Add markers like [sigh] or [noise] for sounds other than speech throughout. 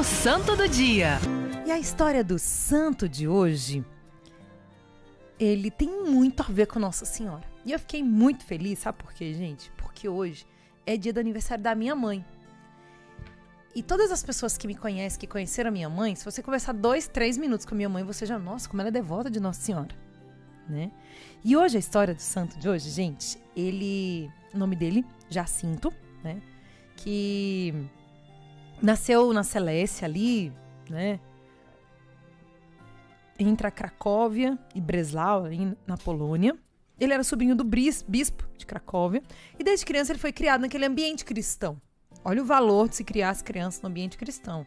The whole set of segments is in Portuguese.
O Santo do Dia. E a história do santo de hoje, ele tem muito a ver com Nossa Senhora. E eu fiquei muito feliz, sabe por quê, gente? Porque hoje é dia do aniversário da minha mãe. E todas as pessoas que me conhecem, que conheceram a minha mãe, se você conversar dois, três minutos com a minha mãe, você já, nossa, como ela é devota de Nossa Senhora, né? E hoje a história do santo de hoje, gente, ele, o nome dele, Jacinto, né? Que nasceu na Celécia ali, né? Entre a Cracóvia e Breslau, na Polônia. Ele era sobrinho do bispo de Cracóvia e desde criança ele foi criado naquele ambiente cristão. Olha o valor de se criar as crianças no ambiente cristão.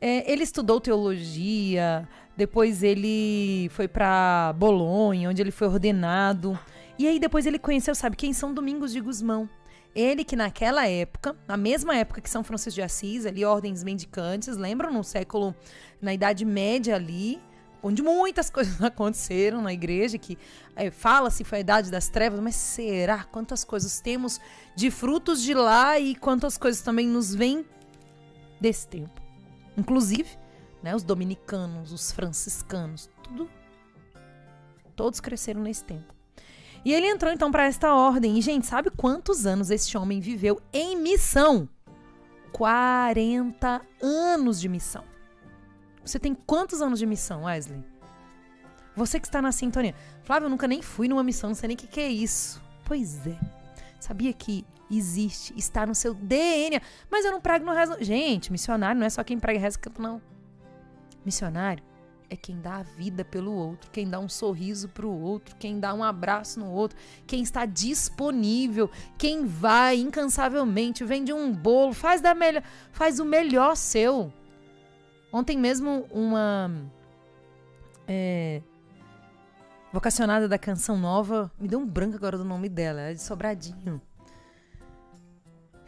É, ele estudou teologia, depois ele foi para Bolonha, onde ele foi ordenado. E aí depois ele conheceu, sabe quem são Domingos de Gusmão? Ele que naquela época, na mesma época que São Francisco de Assis, ali ordens mendicantes, lembram no século, na Idade Média ali, onde muitas [laughs] coisas aconteceram na igreja, que é, fala-se foi a idade das trevas, mas será? Quantas coisas temos de frutos de lá e quantas coisas também nos vêm desse tempo. Inclusive, né, os dominicanos, os franciscanos, tudo, todos cresceram nesse tempo. E ele entrou então para esta ordem. E, gente, sabe quantos anos esse homem viveu em missão? 40 anos de missão. Você tem quantos anos de missão, Wesley? Você que está na sintonia. Flávio, eu nunca nem fui numa missão, não sei nem o que, que é isso. Pois é. Sabia que existe, está no seu DNA. Mas eu não prego no resto. Gente, missionário não é só quem prega e reza canto, não. Missionário é quem dá a vida pelo outro, quem dá um sorriso para o outro, quem dá um abraço no outro, quem está disponível, quem vai incansavelmente, vende um bolo, faz da melhor, faz o melhor seu. Ontem mesmo, uma é, vocacionada da canção nova, me deu um branco agora do nome dela, é de Sobradinho.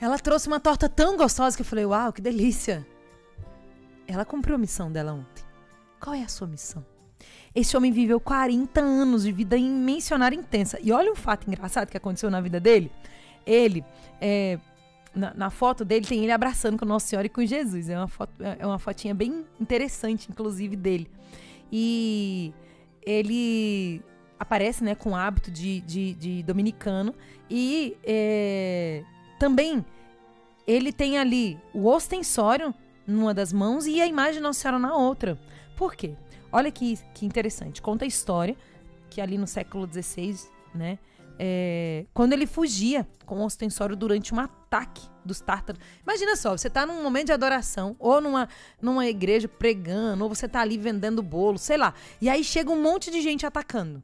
Ela trouxe uma torta tão gostosa que eu falei, uau, que delícia. Ela cumpriu a missão dela ontem. Qual é a sua missão? Esse homem viveu 40 anos de vida mencionar intensa. E olha um fato engraçado que aconteceu na vida dele. Ele é, na, na, foto dele tem ele abraçando com Nossa Senhora e com Jesus. É uma, foto, é uma fotinha bem interessante, inclusive, dele. E ele aparece né, com hábito de, de, de dominicano. E é, também ele tem ali o ostensório numa das mãos e a imagem de Nossa Senhora na outra. Por quê? Olha que, que interessante. Conta a história que ali no século XVI, né? é, quando ele fugia com o ostensório durante um ataque dos tártaros. Imagina só, você está num momento de adoração, ou numa, numa igreja pregando, ou você está ali vendendo bolo, sei lá. E aí chega um monte de gente atacando.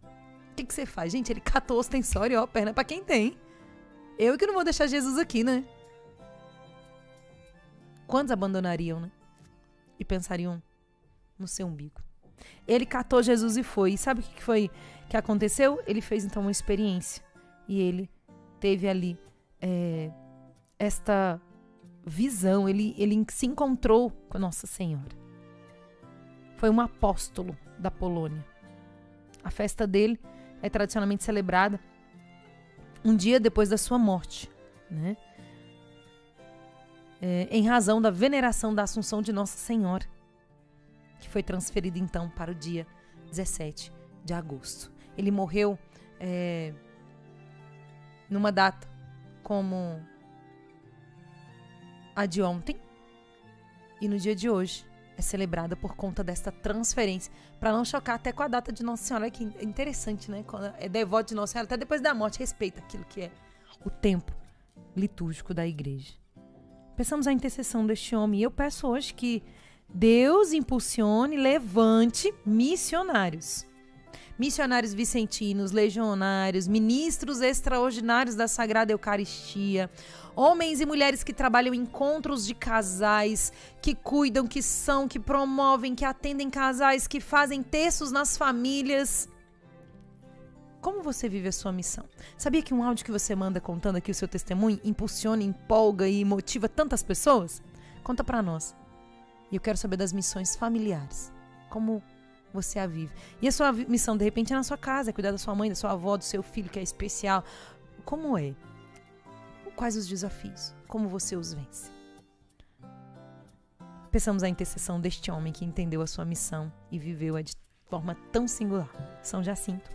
O que, que você faz? Gente, ele catou o ostensório, ó, perna para quem tem. Eu que não vou deixar Jesus aqui, né? Quantos abandonariam, né? E pensariam no seu umbigo. Ele catou Jesus e foi. E sabe o que foi que aconteceu? Ele fez então uma experiência. E ele teve ali é, esta visão, ele, ele se encontrou com Nossa Senhora. Foi um apóstolo da Polônia. A festa dele é tradicionalmente celebrada um dia depois da sua morte, né? É, em razão da veneração da Assunção de Nossa Senhora, que foi transferida então para o dia 17 de agosto. Ele morreu é, numa data como a de ontem e no dia de hoje é celebrada por conta desta transferência, para não chocar até com a data de Nossa Senhora, que é interessante, né? Quando é devoto de Nossa Senhora, até depois da morte, respeita aquilo que é o tempo litúrgico da igreja. Pensamos a intercessão deste homem e eu peço hoje que Deus impulsione, levante missionários missionários vicentinos, legionários, ministros extraordinários da Sagrada Eucaristia, homens e mulheres que trabalham em encontros de casais, que cuidam, que são, que promovem, que atendem casais, que fazem textos nas famílias. Como você vive a sua missão? Sabia que um áudio que você manda contando aqui o seu testemunho impulsiona, empolga e motiva tantas pessoas? Conta para nós. E eu quero saber das missões familiares. Como você a vive. E a sua missão, de repente, é na sua casa, é cuidar da sua mãe, da sua avó, do seu filho, que é especial. Como é? Quais os desafios? Como você os vence? Peçamos a intercessão deste homem que entendeu a sua missão e viveu-a de forma tão singular. São Jacinto,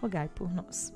rogai por nós.